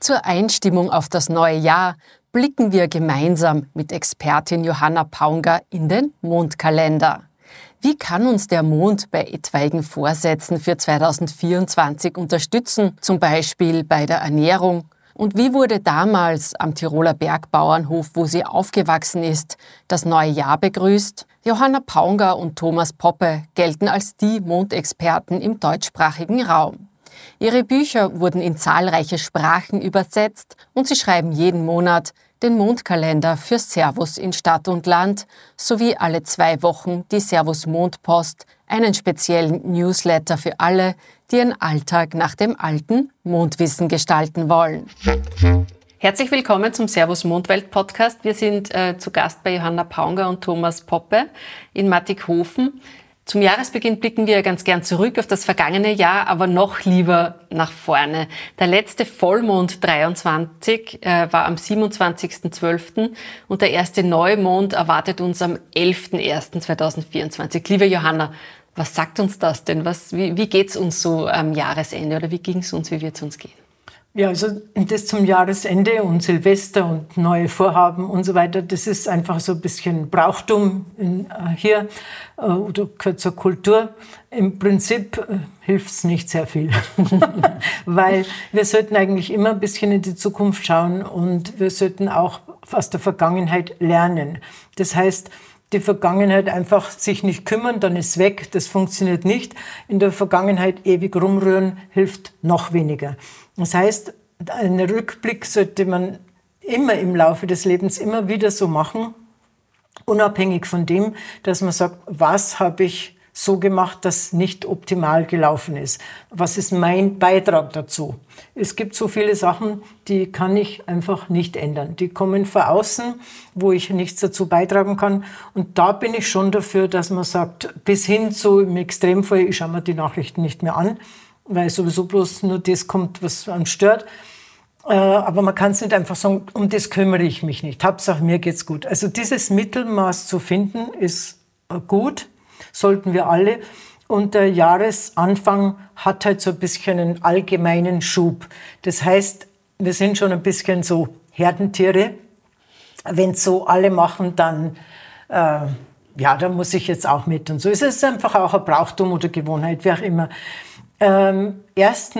Zur Einstimmung auf das neue Jahr blicken wir gemeinsam mit Expertin Johanna Paunger in den Mondkalender. Wie kann uns der Mond bei etwaigen Vorsätzen für 2024 unterstützen, zum Beispiel bei der Ernährung? Und wie wurde damals am Tiroler Bergbauernhof, wo sie aufgewachsen ist, das neue Jahr begrüßt? Johanna Paunger und Thomas Poppe gelten als die Mondexperten im deutschsprachigen Raum. Ihre Bücher wurden in zahlreiche Sprachen übersetzt und sie schreiben jeden Monat den Mondkalender für Servus in Stadt und Land sowie alle zwei Wochen die Servus Mondpost, einen speziellen Newsletter für alle, die ihren Alltag nach dem alten Mondwissen gestalten wollen. Herzlich willkommen zum Servus Mondwelt Podcast. Wir sind äh, zu Gast bei Johanna Paunger und Thomas Poppe in Mattighofen. Zum Jahresbeginn blicken wir ganz gern zurück auf das vergangene Jahr, aber noch lieber nach vorne. Der letzte Vollmond 23 äh, war am 27.12. und der erste Neumond erwartet uns am 11.01.2024. Liebe Johanna, was sagt uns das denn? Was, wie, wie geht's uns so am Jahresende oder wie ging's uns, wie wird's uns gehen? Ja, also das zum Jahresende und Silvester und neue Vorhaben und so weiter, das ist einfach so ein bisschen Brauchtum in, äh, hier äh, oder gehört zur Kultur. Im Prinzip äh, hilft es nicht sehr viel, weil wir sollten eigentlich immer ein bisschen in die Zukunft schauen und wir sollten auch aus der Vergangenheit lernen. Das heißt, die Vergangenheit einfach sich nicht kümmern, dann ist weg, das funktioniert nicht. In der Vergangenheit ewig rumrühren hilft noch weniger. Das heißt, einen Rückblick sollte man immer im Laufe des Lebens immer wieder so machen, unabhängig von dem, dass man sagt, was habe ich so gemacht, dass nicht optimal gelaufen ist. Was ist mein Beitrag dazu? Es gibt so viele Sachen, die kann ich einfach nicht ändern. Die kommen von außen, wo ich nichts dazu beitragen kann. Und da bin ich schon dafür, dass man sagt, bis hin zu im Extremfall, ich schaue mir die Nachrichten nicht mehr an weil sowieso bloß nur das kommt, was einen stört. Äh, aber man kann es nicht einfach sagen, um das kümmere ich mich nicht. Hauptsache, mir geht's gut. Also dieses Mittelmaß zu finden, ist äh, gut, sollten wir alle. Und der Jahresanfang hat halt so ein bisschen einen allgemeinen Schub. Das heißt, wir sind schon ein bisschen so Herdentiere. Wenn so alle machen, dann, äh, ja, da muss ich jetzt auch mit. Und so ist es einfach auch ein Brauchtum oder Gewohnheit, wie auch immer. Ähm, 1.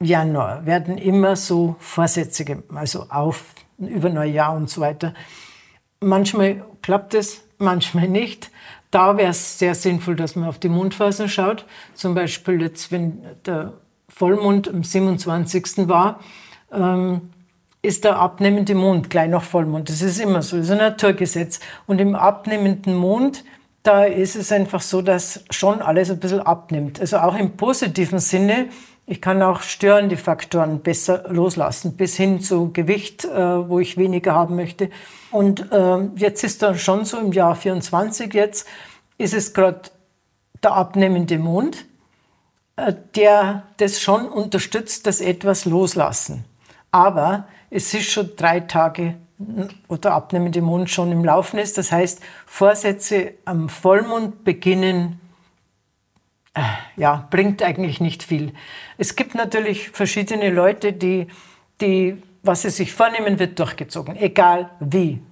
Januar werden immer so Vorsätze, also auf über Neujahr und so weiter. Manchmal klappt es, manchmal nicht. Da wäre es sehr sinnvoll, dass man auf die Mondphasen schaut. Zum Beispiel jetzt, wenn der Vollmond am 27. war, ähm, ist der abnehmende Mond gleich nach Vollmond. Das ist immer so, das ist ein Naturgesetz. Und im abnehmenden Mond da ist es einfach so, dass schon alles ein bisschen abnimmt. Also auch im positiven Sinne. Ich kann auch störende Faktoren besser loslassen, bis hin zu Gewicht, äh, wo ich weniger haben möchte. Und äh, jetzt ist dann schon so im Jahr 24 jetzt, ist es gerade der abnehmende Mond, äh, der das schon unterstützt, dass etwas loslassen. Aber es ist schon drei Tage oder abnehmende Mond schon im Laufen ist. Das heißt, Vorsätze am Vollmond beginnen, ja, bringt eigentlich nicht viel. Es gibt natürlich verschiedene Leute, die, die was sie sich vornehmen, wird durchgezogen, egal wie.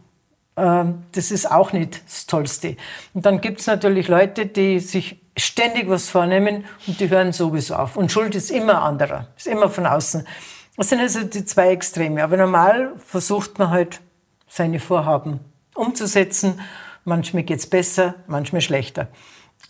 Ähm, das ist auch nicht das Tollste. Und dann gibt es natürlich Leute, die sich ständig was vornehmen und die hören sowieso auf. Und Schuld ist immer anderer, ist immer von außen. Das sind also die zwei Extreme. Aber normal versucht man halt, seine Vorhaben umzusetzen. Manchmal geht es besser, manchmal schlechter.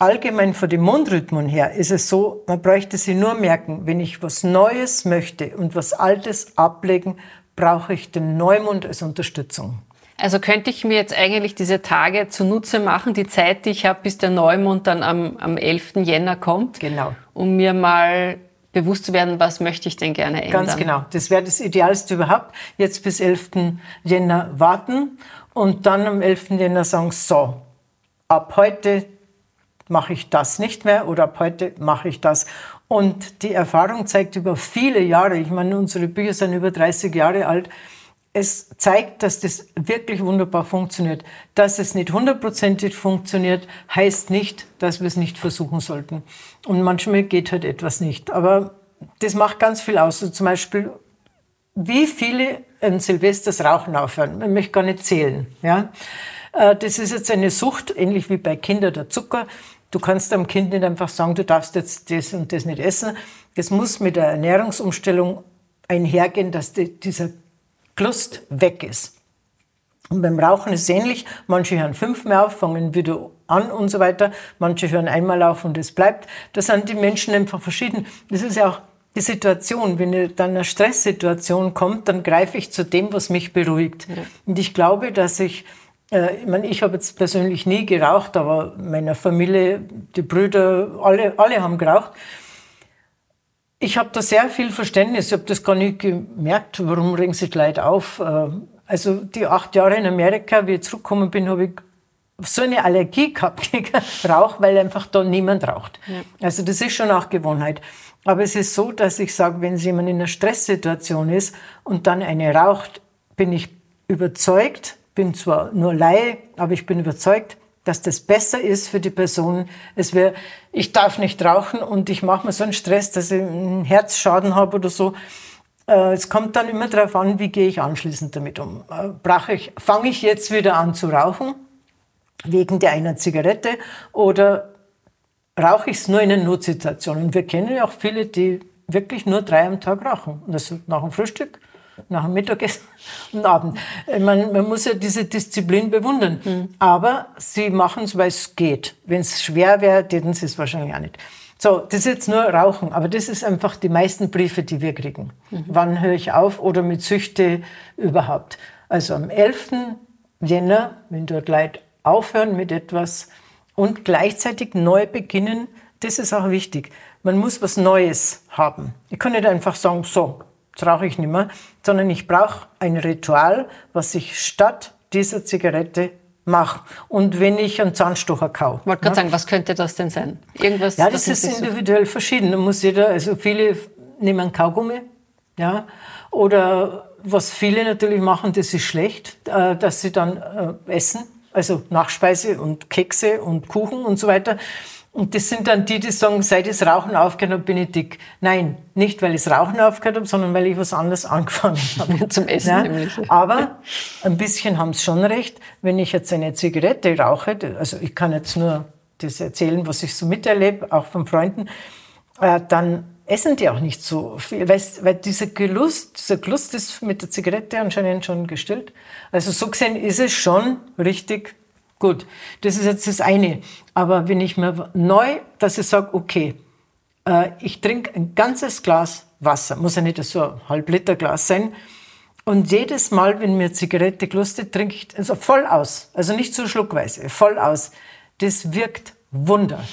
Allgemein von dem Mondrhythmus her ist es so, man bräuchte sich nur merken, wenn ich was Neues möchte und was Altes ablegen, brauche ich den Neumond als Unterstützung. Also könnte ich mir jetzt eigentlich diese Tage zunutze machen, die Zeit, die ich habe, bis der Neumond dann am, am 11. Jänner kommt, genau. um mir mal bewusst zu werden, was möchte ich denn gerne ändern. Ganz genau. Das wäre das Idealste überhaupt. Jetzt bis 11. Jänner warten und dann am 11. Jänner sagen, so, ab heute mache ich das nicht mehr oder ab heute mache ich das. Und die Erfahrung zeigt über viele Jahre, ich meine, unsere Bücher sind über 30 Jahre alt, es zeigt, dass das wirklich wunderbar funktioniert. Dass es nicht hundertprozentig funktioniert, heißt nicht, dass wir es nicht versuchen sollten. Und manchmal geht halt etwas nicht. Aber das macht ganz viel aus. Also zum Beispiel, wie viele an Silvesters Rauchen aufhören. Ich möchte gar nicht zählen. Ja? Äh, das ist jetzt eine Sucht, ähnlich wie bei Kindern der Zucker. Du kannst einem Kind nicht einfach sagen, du darfst jetzt das und das nicht essen. Das muss mit der Ernährungsumstellung einhergehen, dass die, dieser Lust weg ist. Und beim Rauchen ist es ähnlich. Manche hören fünfmal auf, fangen wieder an und so weiter. Manche hören einmal auf und es bleibt. Da sind die Menschen einfach verschieden. Das ist ja auch die Situation. Wenn dann eine Stresssituation kommt, dann greife ich zu dem, was mich beruhigt. Ja. Und ich glaube, dass ich, ich meine, ich habe jetzt persönlich nie geraucht, aber meiner Familie, die Brüder, alle, alle haben geraucht. Ich habe da sehr viel Verständnis. Ich habe das gar nicht gemerkt. Warum regen sich die Leute auf? Äh, also die acht Jahre in Amerika, wie ich zurückgekommen bin, habe ich so eine Allergie gehabt gegen Rauch, weil einfach da niemand raucht. Ja. Also das ist schon auch Gewohnheit. Aber es ist so, dass ich sage, wenn jemand in einer Stresssituation ist und dann eine raucht, bin ich überzeugt, bin zwar nur Laie, aber ich bin überzeugt, dass das besser ist für die Person. Es wäre, ich darf nicht rauchen und ich mache mir so einen Stress, dass ich einen Herzschaden habe oder so. Äh, es kommt dann immer darauf an, wie gehe ich anschließend damit um. Äh, ich, fange ich jetzt wieder an zu rauchen wegen der einer Zigarette oder rauche ich es nur in einer Notsituation? Und wir kennen ja auch viele, die wirklich nur drei am Tag rauchen. Und das nach dem Frühstück, nach dem Mittagessen und Abend. Man, man muss ja diese Disziplin bewundern. Mhm. Aber sie machen es, weil es geht. Wenn es schwer wäre, täten sie es wahrscheinlich auch nicht. So, das ist jetzt nur Rauchen, aber das ist einfach die meisten Briefe, die wir kriegen. Mhm. Wann höre ich auf oder mit Süchte überhaupt? Also am 11. Jänner, wenn dort Leute aufhören mit etwas und gleichzeitig neu beginnen, das ist auch wichtig. Man muss was Neues haben. Ich kann nicht einfach sagen, so, rauche ich nicht mehr, sondern ich brauche ein Ritual, was ich statt dieser Zigarette mache. Und wenn ich einen Zahnstocher kau. Ich wollte gerade sagen, was könnte das denn sein? Irgendwas, ja, das ist individuell so verschieden. Da muss jeder, also viele nehmen Kaugummi, ja, oder was viele natürlich machen, das ist schlecht, äh, dass sie dann äh, essen, also Nachspeise und Kekse und Kuchen und so weiter. Und das sind dann die, die sagen, seit ich das Rauchen aufgehört habe, bin ich dick. Nein, nicht weil ich das Rauchen aufgehört habe, sondern weil ich was anderes angefangen habe. Zum Essen ja? nämlich. Aber ein bisschen haben sie schon recht. Wenn ich jetzt eine Zigarette rauche, also ich kann jetzt nur das erzählen, was ich so miterlebe, auch von Freunden, äh, dann essen die auch nicht so viel, weil, weil dieser Gelust, dieser Gelust ist mit der Zigarette anscheinend schon gestillt. Also so gesehen ist es schon richtig Gut, das ist jetzt das eine. Aber wenn ich mir neu, dass ich sage, okay, äh, ich trinke ein ganzes Glas Wasser, muss ja nicht so ein halb Liter Glas sein. Und jedes Mal, wenn mir Zigarette gelustet, trinke ich also voll aus. Also nicht so schluckweise, voll aus. Das wirkt Wunder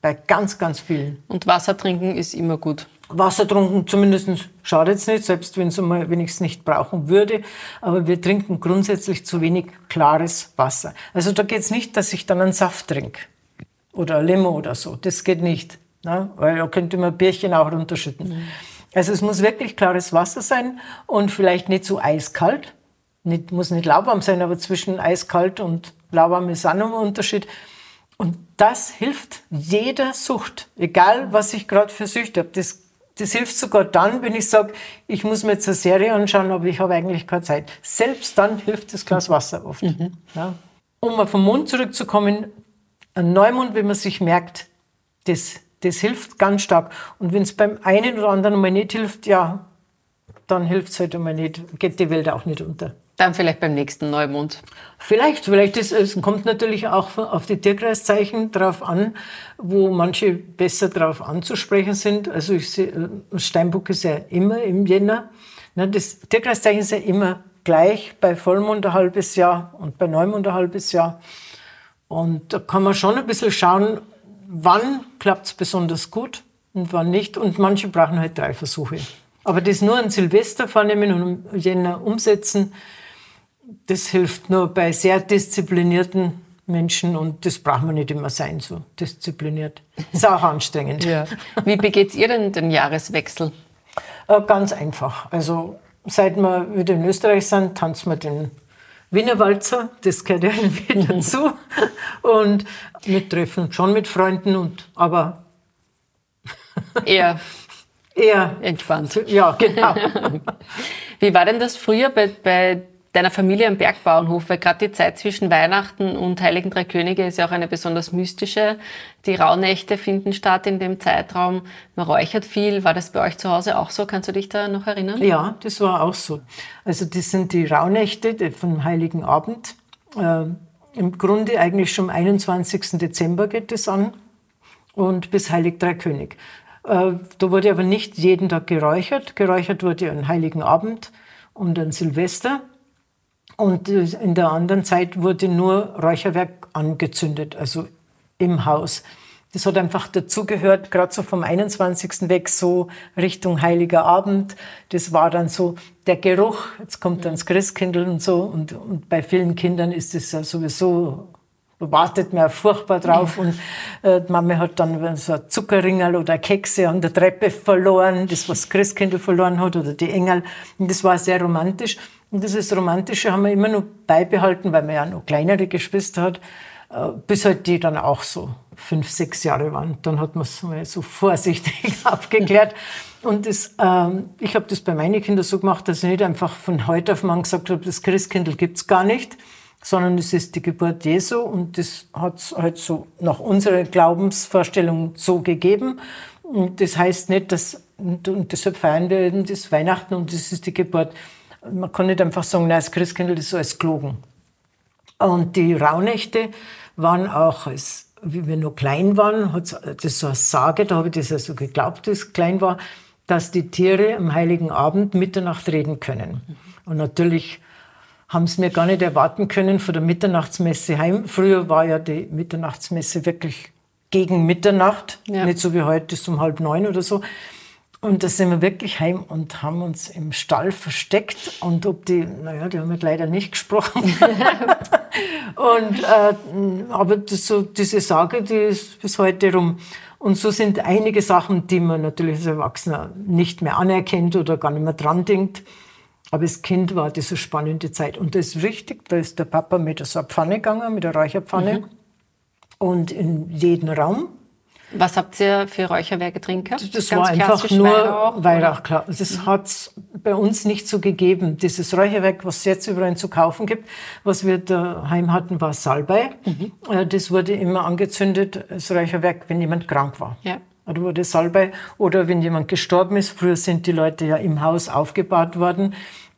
bei ganz, ganz vielen. Und Wasser trinken ist immer gut. Wasser trinken zumindest schadet es nicht, selbst wenn, ich es nicht brauchen würde. Aber wir trinken grundsätzlich zu wenig klares Wasser. Also da geht es nicht, dass ich dann einen Saft trinke oder Limo oder so. Das geht nicht, ne? weil da könnte man Bierchen auch runterschütten. Mhm. Also es muss wirklich klares Wasser sein und vielleicht nicht so eiskalt. Nicht, muss nicht lauwarm sein, aber zwischen eiskalt und lauwarm ist auch noch ein Unterschied. Und das hilft jeder Sucht, egal was ich gerade für Süchte habe. Das das hilft sogar dann, wenn ich sage, ich muss mir jetzt eine Serie anschauen, aber ich habe eigentlich keine Zeit. Selbst dann hilft das Glas Wasser oft. Mhm. Ja. Um auf den Mund zurückzukommen, ein Neumund, wenn man sich merkt, das, das hilft ganz stark. Und wenn es beim einen oder anderen mal nicht hilft, ja, dann hilft es halt einmal nicht, geht die Welt auch nicht unter. Dann vielleicht beim nächsten Neumond. Vielleicht, vielleicht ist, es kommt natürlich auch auf die Tierkreiszeichen drauf an, wo manche besser drauf anzusprechen sind. Also ich sehe, äh, Steinbock ist ja immer im Jänner. Das Tierkreiszeichen ist ja immer gleich bei Vollmond ein halbes Jahr und bei Neumond ein halbes Jahr. Und da kann man schon ein bisschen schauen, wann klappt es besonders gut und wann nicht. Und manche brauchen halt drei Versuche. Aber das nur an Silvester vornehmen und Jänner umsetzen, das hilft nur bei sehr disziplinierten Menschen und das braucht man nicht immer sein, so diszipliniert. Ist auch anstrengend. Ja. Wie begeht ihr denn den Jahreswechsel? Äh, ganz einfach. Also seit wir wieder in Österreich sind, tanzen wir den Wiener Walzer, das gehört irgendwie dazu. Und wir treffen uns schon mit Freunden, und, aber eher, eher entspannt. Ja, genau. Wie war denn das früher bei, bei deiner Familie am Bergbauernhof, weil gerade die Zeit zwischen Weihnachten und Heiligen Drei Könige ist ja auch eine besonders mystische. Die Rauhnächte finden statt in dem Zeitraum. Man räuchert viel. War das bei euch zu Hause auch so? Kannst du dich da noch erinnern? Ja, das war auch so. Also das sind die Rauhnächte vom Heiligen Abend. Äh, Im Grunde eigentlich schon am 21. Dezember geht es an und bis Heilig Drei König. Äh, da wurde aber nicht jeden Tag geräuchert. Geräuchert wurde an Heiligen Abend und an Silvester. Und äh, in der anderen Zeit wurde nur Räucherwerk angezündet, also im Haus. Das hat einfach dazugehört, gerade so vom 21. weg, so Richtung Heiliger Abend. Das war dann so der Geruch. Jetzt kommt dann das Christkindl und so. Und, und bei vielen Kindern ist es ja sowieso, wartet man furchtbar drauf. Und äh, die Mama hat dann so ein Zuckerringel oder Kekse an der Treppe verloren, das, was Christkindl verloren hat oder die Engel. Und das war sehr romantisch. Und dieses Romantische haben wir immer noch beibehalten, weil man ja noch kleinere Geschwister hat, äh, bis halt die dann auch so fünf, sechs Jahre waren. Dann hat man es mal so vorsichtig abgeklärt. Und das, ähm, ich habe das bei meinen Kindern so gemacht, dass ich nicht einfach von heute auf morgen gesagt habe, das Christkindl gibt's gar nicht, sondern es ist die Geburt Jesu und das hat es halt so nach unserer Glaubensvorstellung so gegeben. Und das heißt nicht, dass, und deshalb feiern wir eben das Weihnachten und das ist die Geburt man kann nicht einfach sagen, nein, das Christkindl ist so als gelogen. Und die Rauhnächte waren auch, als, wie wir noch klein waren, hat das so eine Sage, da habe ich das also geglaubt, dass ich klein war, dass die Tiere am Heiligen Abend Mitternacht reden können. Und natürlich haben sie mir gar nicht erwarten können von der Mitternachtsmesse heim. Früher war ja die Mitternachtsmesse wirklich gegen Mitternacht, ja. nicht so wie heute, ist um halb neun oder so. Und da sind wir wirklich heim und haben uns im Stall versteckt. Und ob die, naja, die haben halt leider nicht gesprochen. und, äh, aber das, so, diese Sage, die ist bis heute rum. Und so sind einige Sachen, die man natürlich als Erwachsener nicht mehr anerkennt oder gar nicht mehr dran denkt. Aber als Kind war das eine spannende Zeit. Und das ist wichtig, da ist der Papa mit so einer Pfanne gegangen, mit der Räucherpfanne. Mhm. Und in jeden Raum was habt ihr für Räucherwerke drin gehabt? Das Ganz war einfach nur Weihrauch, Weihrauch klar. Das mhm. hat es bei uns nicht so gegeben. Dieses Räucherwerk, was es jetzt überall zu kaufen gibt, was wir daheim hatten, war Salbei. Mhm. Äh, das wurde immer angezündet, das Räucherwerk, wenn jemand krank war. Ja. Oder wurde Salbei. Oder wenn jemand gestorben ist. Früher sind die Leute ja im Haus aufgebahrt worden.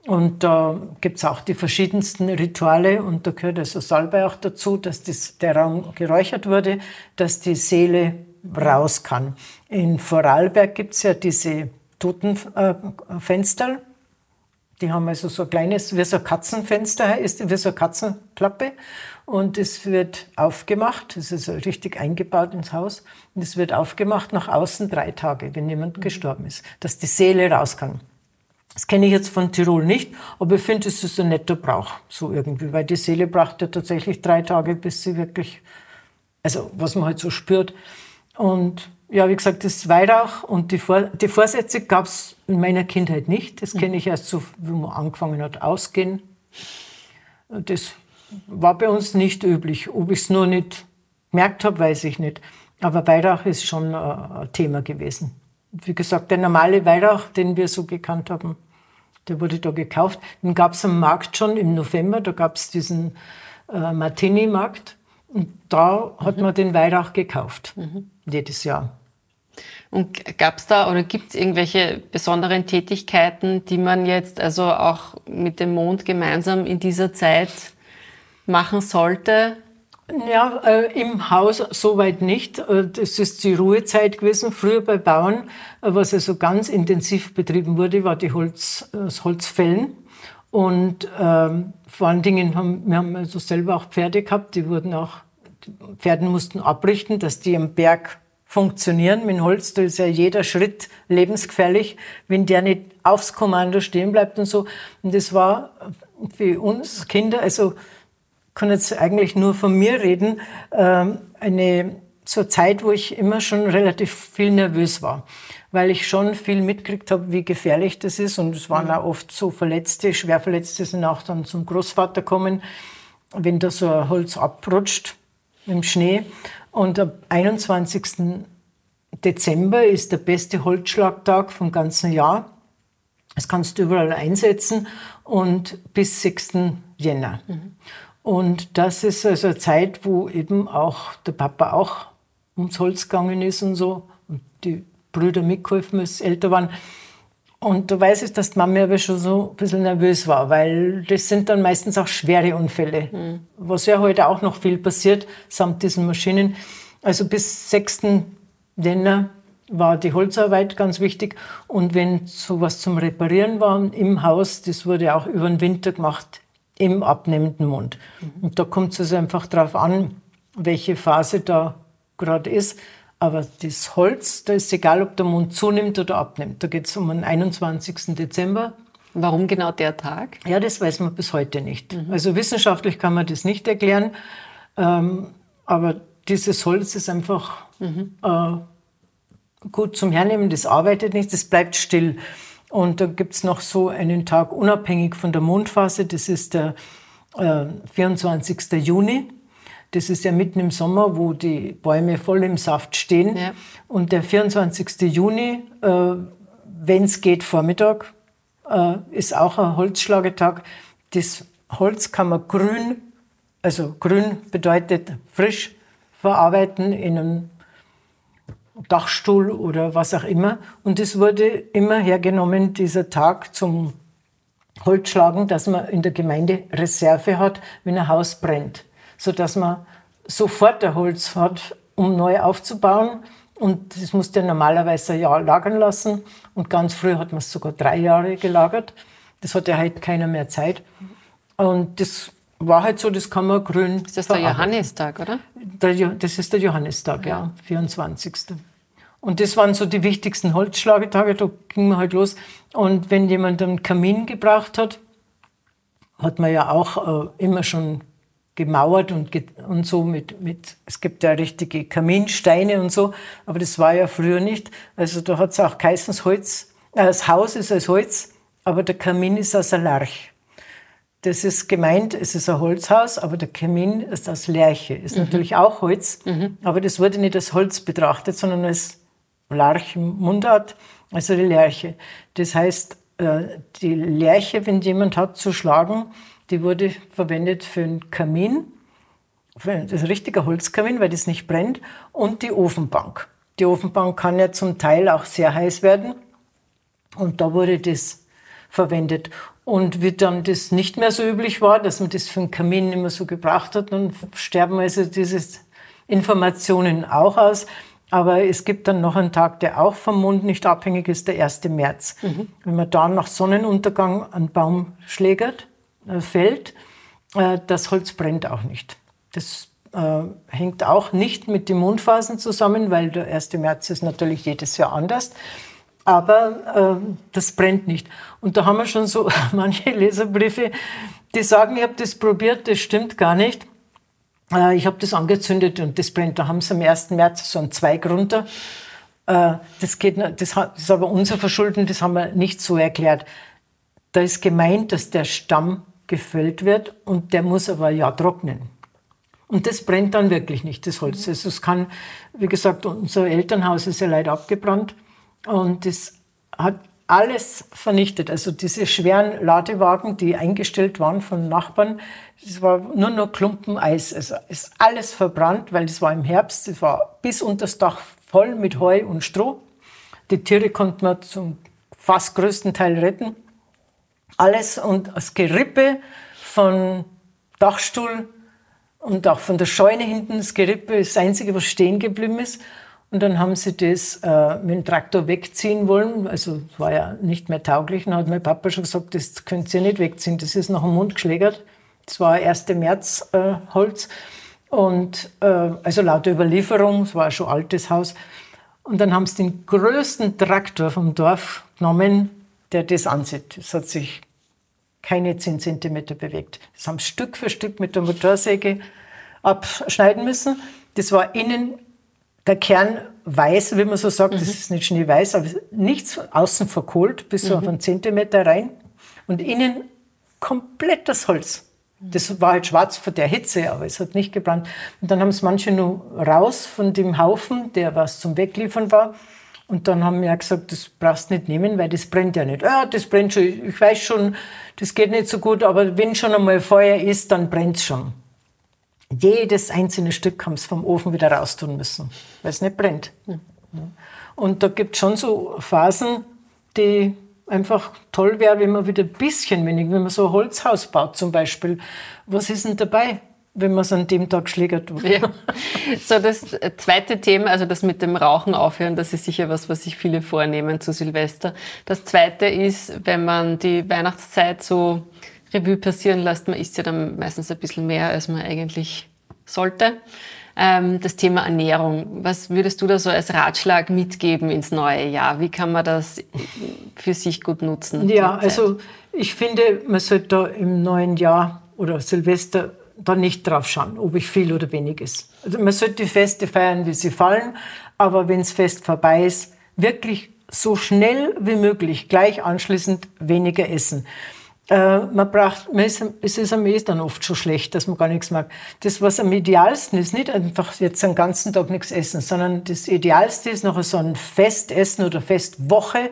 Und da gibt es auch die verschiedensten Rituale und da gehört also Salbei auch dazu, dass das, der Raum geräuchert wurde, dass die Seele raus kann. In Vorarlberg gibt es ja diese Totenfenster. Die haben also so ein kleines, wie so ein Katzenfenster, ist wie so eine Katzenklappe. Und es wird aufgemacht, es ist also richtig eingebaut ins Haus. Und es wird aufgemacht nach außen drei Tage, wenn jemand mhm. gestorben ist, dass die Seele raus kann. Das kenne ich jetzt von Tirol nicht, aber ich finde, es ist ein netter Brauch, so irgendwie, weil die Seele braucht ja tatsächlich drei Tage, bis sie wirklich, also was man halt so spürt, und ja, wie gesagt, das Weihrauch und die, Vor die Vorsätze gab es in meiner Kindheit nicht. Das kenne ich erst so, wie man angefangen hat, ausgehen. Das war bei uns nicht üblich. Ob ich es nur nicht gemerkt habe, weiß ich nicht. Aber Weihrauch ist schon ein Thema gewesen. Wie gesagt, der normale Weihrauch, den wir so gekannt haben, der wurde da gekauft. Den gab es am Markt schon im November. Da gab es diesen äh, Martini-Markt. Und da hat mhm. man den Weihrauch gekauft, mhm. jedes Jahr. Und gab es da oder gibt es irgendwelche besonderen Tätigkeiten, die man jetzt also auch mit dem Mond gemeinsam in dieser Zeit machen sollte? Ja, äh, im Haus soweit nicht. Äh, das ist die Ruhezeit gewesen. Früher bei Bauern, äh, was also ganz intensiv betrieben wurde, war die Holz, das Holzfällen. Und ähm, vor allen Dingen haben wir haben also selber auch Pferde gehabt, die wurden auch, die Pferden mussten abrichten, dass die am Berg funktionieren. Mit Holz, da ist ja jeder Schritt lebensgefährlich, wenn der nicht aufs Kommando stehen bleibt und so. Und das war für uns Kinder, also kann jetzt eigentlich nur von mir reden, ähm, eine zur Zeit, wo ich immer schon relativ viel nervös war, weil ich schon viel mitgekriegt habe, wie gefährlich das ist. Und es waren mhm. auch oft so Verletzte, Schwerverletzte sind auch dann zum Großvater kommen, wenn da so ein Holz abrutscht im Schnee. Und am 21. Dezember ist der beste Holzschlagtag vom ganzen Jahr. Das kannst du überall einsetzen und bis 6. Jänner. Mhm. Und das ist also eine Zeit, wo eben auch der Papa auch ums Holz gegangen ist und so. Und die Brüder mitgeholfen, als sie älter waren. Und da weiß ich, dass die Mama aber schon so ein bisschen nervös war, weil das sind dann meistens auch schwere Unfälle. Mhm. Was ja heute auch noch viel passiert, samt diesen Maschinen. Also bis 6. Jänner war die Holzarbeit ganz wichtig. Und wenn sowas zum Reparieren war im Haus, das wurde auch über den Winter gemacht im abnehmenden Mund. Mhm. Und da kommt es also einfach darauf an, welche Phase da gerade ist. Aber das Holz, da ist egal, ob der Mund zunimmt oder abnimmt. Da geht es um den 21. Dezember. Warum genau der Tag? Ja, das weiß man bis heute nicht. Mhm. Also wissenschaftlich kann man das nicht erklären. Ähm, aber dieses Holz ist einfach mhm. äh, gut zum Hernehmen. Das arbeitet nicht, das bleibt still. Und da gibt es noch so einen Tag unabhängig von der Mondphase. Das ist der äh, 24. Juni. Das ist ja mitten im Sommer, wo die Bäume voll im Saft stehen. Ja. Und der 24. Juni, äh, wenn es geht, Vormittag, äh, ist auch ein Holzschlagetag. Das Holz kann man grün, also grün bedeutet frisch, verarbeiten in einem Dachstuhl oder was auch immer. Und es wurde immer hergenommen, dieser Tag zum Holzschlagen, dass man in der Gemeinde Reserve hat, wenn ein Haus brennt sodass man sofort ein Holz hat, um neu aufzubauen. Und das musste normalerweise ein Jahr lagern lassen. Und ganz früh hat man es sogar drei Jahre gelagert. Das hat ja heute keiner mehr Zeit. Und das war halt so, das kann man grün. Ist das der Johannistag, oder? Der, das ist der Johannistag, ja. ja, 24. Und das waren so die wichtigsten Holzschlagetage, da ging man halt los. Und wenn jemand einen Kamin gebraucht hat, hat man ja auch äh, immer schon gemauert und, und so mit, mit, es gibt ja richtige Kaminsteine und so, aber das war ja früher nicht. Also da hat es auch geheißen, Holz, äh, das Haus ist aus Holz, aber der Kamin ist aus Larch. Das ist gemeint, es ist ein Holzhaus, aber der Kamin ist aus Lärche. Ist mhm. natürlich auch Holz, mhm. aber das wurde nicht als Holz betrachtet, sondern als Larch im Mundart, also die Lärche. Das heißt, äh, die Lärche, wenn jemand hat zu schlagen, die wurde verwendet für einen Kamin, das ist ein richtiger Holzkamin, weil das nicht brennt, und die Ofenbank. Die Ofenbank kann ja zum Teil auch sehr heiß werden und da wurde das verwendet. Und wie dann das nicht mehr so üblich war, dass man das für einen Kamin immer so gebracht hat, dann sterben also diese Informationen auch aus. Aber es gibt dann noch einen Tag, der auch vom Mond nicht abhängig ist, der 1. März. Mhm. Wenn man da nach Sonnenuntergang einen Baum schlägert, fällt, äh, das Holz brennt auch nicht. Das äh, hängt auch nicht mit den Mondphasen zusammen, weil der 1. März ist natürlich jedes Jahr anders. Aber äh, das brennt nicht. Und da haben wir schon so manche Leserbriefe, die sagen, ich habe das probiert, das stimmt gar nicht. Äh, ich habe das angezündet und das brennt. Da haben sie am 1. März so einen Zweig runter. Äh, das, geht, das ist aber unser Verschulden, das haben wir nicht so erklärt. Da ist gemeint, dass der Stamm gefällt wird und der muss aber ja trocknen. Und das brennt dann wirklich nicht, das Holz. Also es kann, wie gesagt, unser Elternhaus ist ja leider abgebrannt und das hat alles vernichtet. Also diese schweren Ladewagen, die eingestellt waren von Nachbarn, das war nur noch Klumpen Eis. Also ist alles verbrannt, weil das war im Herbst, das war bis unter das Dach voll mit Heu und Stroh. Die Tiere konnte man zum fast größten Teil retten alles und das Gerippe von Dachstuhl und auch von der Scheune hinten, das Gerippe ist das Einzige, was stehen geblieben ist. Und dann haben sie das äh, mit dem Traktor wegziehen wollen. Also es war ja nicht mehr tauglich. Dann hat mein Papa schon gesagt, das könnt ihr nicht wegziehen. Das ist nach dem Mund geschlägert. Das war 1. März äh, Holz. Und äh, also laut Überlieferung, es war schon altes Haus. Und dann haben sie den größten Traktor vom Dorf genommen, der das ansieht. Es hat sich keine 10 cm bewegt. Das haben Stück für Stück mit der Motorsäge abschneiden müssen. Das war innen der Kern weiß, wie man so sagt, mhm. das ist nicht schneeweiß, aber nichts außen verkohlt, bis so mhm. auf einen Zentimeter rein und innen komplett das Holz. Das war halt schwarz von der Hitze, aber es hat nicht gebrannt. Und dann haben es manche nur raus von dem Haufen, der was zum Wegliefern war. Und dann haben wir gesagt, das brauchst du nicht nehmen, weil das brennt ja nicht. Ja, das brennt schon. Ich weiß schon, das geht nicht so gut, aber wenn schon einmal Feuer ist, dann brennt es schon. Jedes einzelne Stück haben sie vom Ofen wieder raustun müssen, weil es nicht brennt. Und da gibt es schon so Phasen, die einfach toll wäre, wenn man wieder ein bisschen wenig, wenn man so ein Holzhaus baut zum Beispiel. Was ist denn dabei? Wenn man es an dem Tag schlägert. Ja. So, das zweite Thema, also das mit dem Rauchen aufhören, das ist sicher was, was sich viele vornehmen zu Silvester. Das zweite ist, wenn man die Weihnachtszeit so Revue passieren lässt, man isst ja dann meistens ein bisschen mehr, als man eigentlich sollte. Ähm, das Thema Ernährung. Was würdest du da so als Ratschlag mitgeben ins neue Jahr? Wie kann man das für sich gut nutzen? Ja, also ich finde, man sollte da im neuen Jahr oder Silvester da nicht drauf schauen, ob ich viel oder wenig ist. Also man sollte die Feste feiern, wie sie fallen, aber wenn das Fest vorbei ist, wirklich so schnell wie möglich gleich anschließend weniger essen. Äh, man braucht, man ist, es ist am ehesten dann oft schon schlecht, dass man gar nichts mag. Das, was am idealsten ist, nicht einfach jetzt den ganzen Tag nichts essen, sondern das Idealste ist noch so ein Festessen oder Festwoche,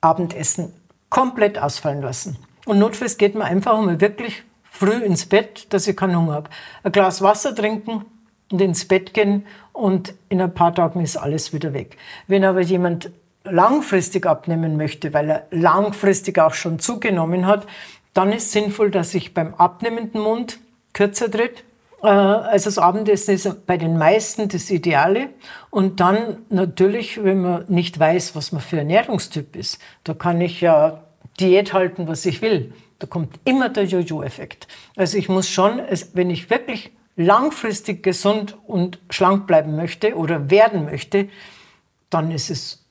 Abendessen komplett ausfallen lassen. Und notfalls geht man einfach mal wirklich früh ins Bett, dass ich keinen Hunger habe. Ein Glas Wasser trinken und ins Bett gehen und in ein paar Tagen ist alles wieder weg. Wenn aber jemand langfristig abnehmen möchte, weil er langfristig auch schon zugenommen hat, dann ist sinnvoll, dass ich beim abnehmenden Mund kürzer tritt. Äh, also das Abendessen ist bei den meisten das Ideale. Und dann natürlich, wenn man nicht weiß, was man für Ernährungstyp ist, da kann ich ja Diät halten, was ich will. Da kommt immer der Jojo-Effekt. Also ich muss schon, wenn ich wirklich langfristig gesund und schlank bleiben möchte oder werden möchte, dann ist es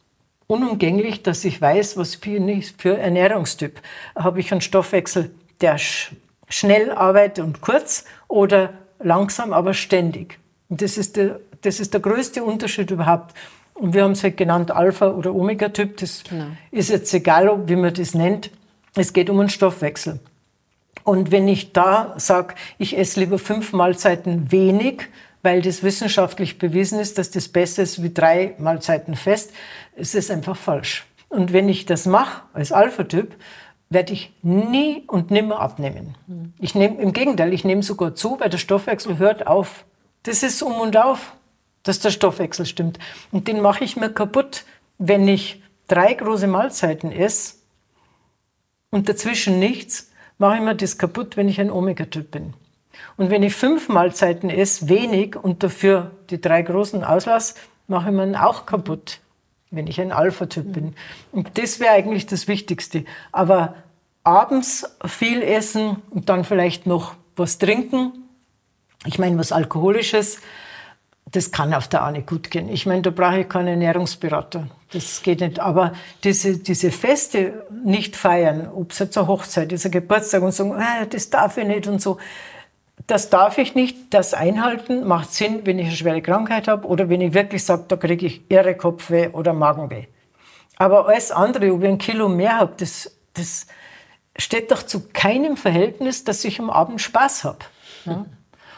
unumgänglich, dass ich weiß, was für, für Ernährungstyp. Habe ich einen Stoffwechsel, der sch schnell arbeitet und kurz oder langsam, aber ständig. Und das ist der, das ist der größte Unterschied überhaupt. Und wir haben es halt genannt Alpha- oder Omega-Typ. Das genau. ist jetzt egal, wie man das nennt. Es geht um einen Stoffwechsel. Und wenn ich da sage, ich esse lieber fünf Mahlzeiten wenig, weil das wissenschaftlich bewiesen ist, dass das besser ist wie drei Mahlzeiten fest, ist es einfach falsch. Und wenn ich das mache als Alpha-Typ, werde ich nie und nimmer abnehmen. Ich nehme, Im Gegenteil, ich nehme sogar zu, weil der Stoffwechsel hört auf. Das ist um und auf, dass der Stoffwechsel stimmt. Und den mache ich mir kaputt, wenn ich drei große Mahlzeiten esse und dazwischen nichts, mache ich mir das kaputt, wenn ich ein Omega-Typ bin. Und wenn ich fünf Mahlzeiten esse, wenig und dafür die drei großen auslasse, mache ich mir auch kaputt, wenn ich ein Alpha-Typ bin. Und das wäre eigentlich das Wichtigste. Aber abends viel essen und dann vielleicht noch was trinken. Ich meine, was Alkoholisches, das kann auf der auch gut gehen. Ich meine, da brauche ich keinen Ernährungsberater. Das geht nicht. Aber diese, diese Feste nicht feiern, ob es jetzt eine Hochzeit ist, ein Geburtstag und sagen, ah, das darf ich nicht und so, das darf ich nicht, das einhalten macht Sinn, wenn ich eine schwere Krankheit habe oder wenn ich wirklich sage, da kriege ich irre Kopfweh oder Magenweh. Aber alles andere, ob ich ein Kilo mehr habe, das, das steht doch zu keinem Verhältnis, dass ich am Abend Spaß habe. Ja?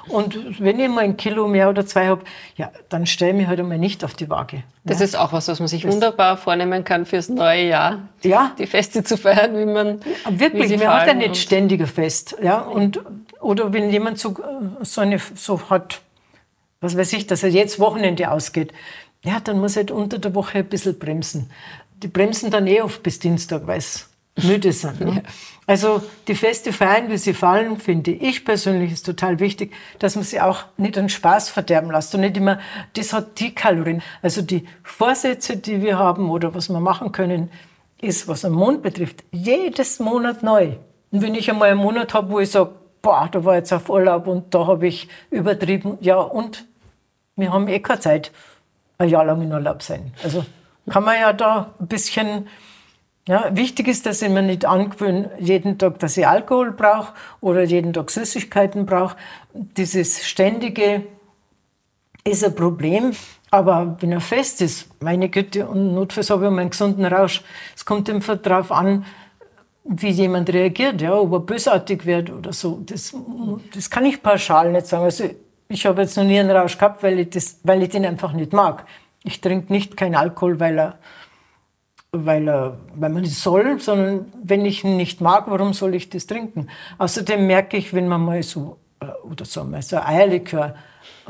Und wenn ich mal ein Kilo mehr oder zwei habe, ja, dann stelle ich mich halt einmal nicht auf die Waage. Das ja. ist auch was, was man sich das wunderbar vornehmen kann fürs neue Jahr. Ja. Die Feste zu feiern, wie man. Ja, wirklich, man hat ja nicht ständiger Fest. Ja, und, oder wenn jemand so, so, eine, so hat, was weiß ich, dass er jetzt Wochenende ausgeht, ja, dann muss er halt unter der Woche ein bisschen bremsen. Die bremsen dann eh oft bis Dienstag, weil es müde sind. Ne? Also die Feste feiern, wie sie fallen, finde ich persönlich ist total wichtig, dass man sie auch nicht an Spaß verderben lässt und nicht immer, das hat die Kalorien. Also die Vorsätze, die wir haben oder was wir machen können, ist, was am Mond betrifft, jedes Monat neu. Und wenn ich einmal einen Monat habe, wo ich sage, boah, da war jetzt auf Urlaub und da habe ich übertrieben, ja und wir haben eh keine Zeit, ein Jahr lang in Urlaub sein. Also kann man ja da ein bisschen ja, wichtig ist, dass ich mir nicht angewöhne, jeden Tag, dass ich Alkohol brauche oder jeden Tag Süßigkeiten brauche. Dieses ständige ist ein Problem. Aber wenn er fest ist, meine Güte, und notfalls habe ich einen gesunden Rausch. Es kommt einfach darauf an, wie jemand reagiert, ja, ob er bösartig wird oder so. Das, das kann ich pauschal nicht sagen. Also ich habe jetzt noch nie einen Rausch gehabt, weil ich, das, weil ich den einfach nicht mag. Ich trinke nicht keinen Alkohol, weil er, weil er, weil man nicht soll, sondern wenn ich ihn nicht mag, warum soll ich das trinken? Außerdem merke ich, wenn man mal so, äh, oder so, mal so Eierlikör,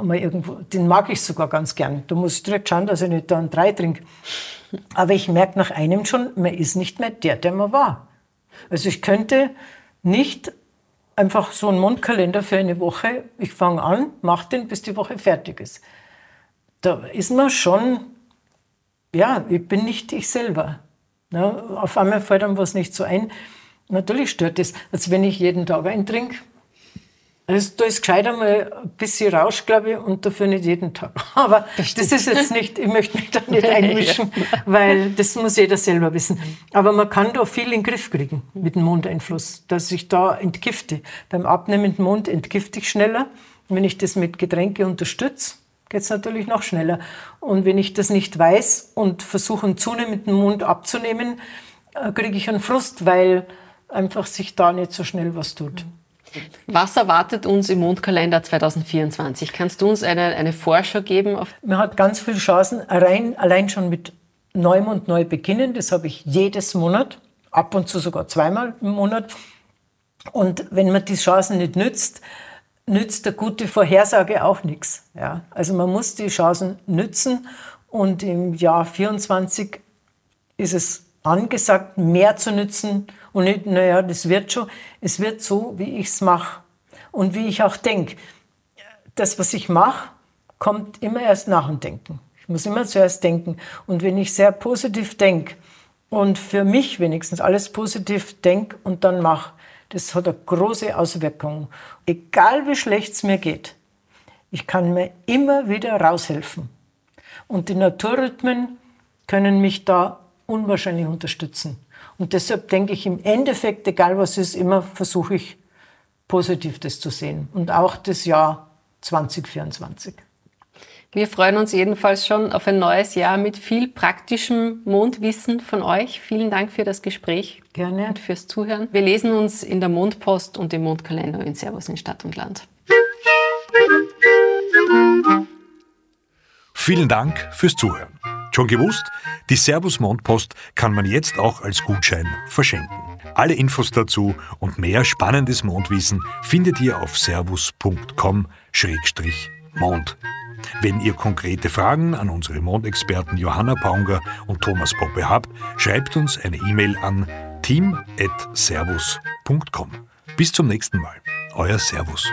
mal irgendwo, den mag ich sogar ganz gern. Da muss ich direkt schauen, dass ich nicht da einen drei trinke. Aber ich merke nach einem schon, man ist nicht mehr der, der man war. Also ich könnte nicht einfach so einen Mondkalender für eine Woche, ich fange an, mache den, bis die Woche fertig ist. Da ist man schon, ja, ich bin nicht ich selber. Ja, auf einmal fällt einem was nicht so ein. Natürlich stört es, als wenn ich jeden Tag eintrinke. Also da ist gescheit einmal ein bisschen Rausch, glaube ich, und dafür nicht jeden Tag. Aber das, das ist jetzt nicht, ich möchte mich da nicht einmischen, weil das muss jeder selber wissen. Aber man kann da viel in den Griff kriegen mit dem Mondeinfluss, dass ich da entgifte. Beim abnehmenden Mond entgifte ich schneller. Wenn ich das mit Getränke unterstütze, geht es natürlich noch schneller. Und wenn ich das nicht weiß und versuche, einen zunehmenden Mond abzunehmen, äh, kriege ich einen Frust, weil einfach sich da nicht so schnell was tut. Was erwartet uns im Mondkalender 2024? Kannst du uns eine, eine Vorschau geben? Man hat ganz viele Chancen, allein, allein schon mit Neumond neu beginnen. Das habe ich jedes Monat, ab und zu sogar zweimal im Monat. Und wenn man die Chancen nicht nützt, nützt eine gute Vorhersage auch nichts. Ja? Also man muss die Chancen nützen und im Jahr 24 ist es angesagt, mehr zu nützen und nicht, naja, das wird schon. Es wird so, wie ich es mache und wie ich auch denke. Das, was ich mache, kommt immer erst nach dem Denken. Ich muss immer zuerst denken. Und wenn ich sehr positiv denke und für mich wenigstens alles positiv denke und dann mache, das hat eine große Auswirkung. Egal wie schlecht es mir geht, ich kann mir immer wieder raushelfen. Und die Naturrhythmen können mich da unwahrscheinlich unterstützen. Und deshalb denke ich im Endeffekt, egal was ist, immer versuche ich positiv das zu sehen. Und auch das Jahr 2024. Wir freuen uns jedenfalls schon auf ein neues Jahr mit viel praktischem Mondwissen von euch. Vielen Dank für das Gespräch. Gerne. Und fürs Zuhören. Wir lesen uns in der Mondpost und im Mondkalender in Servus in Stadt und Land. Vielen Dank fürs Zuhören. Schon gewusst? Die Servus Mondpost kann man jetzt auch als Gutschein verschenken. Alle Infos dazu und mehr spannendes Mondwissen findet ihr auf servus.com-mond. Wenn ihr konkrete Fragen an unsere Mondexperten Johanna Paunger und Thomas Poppe habt, schreibt uns eine E-Mail an team.servus.com. Bis zum nächsten Mal. Euer Servus.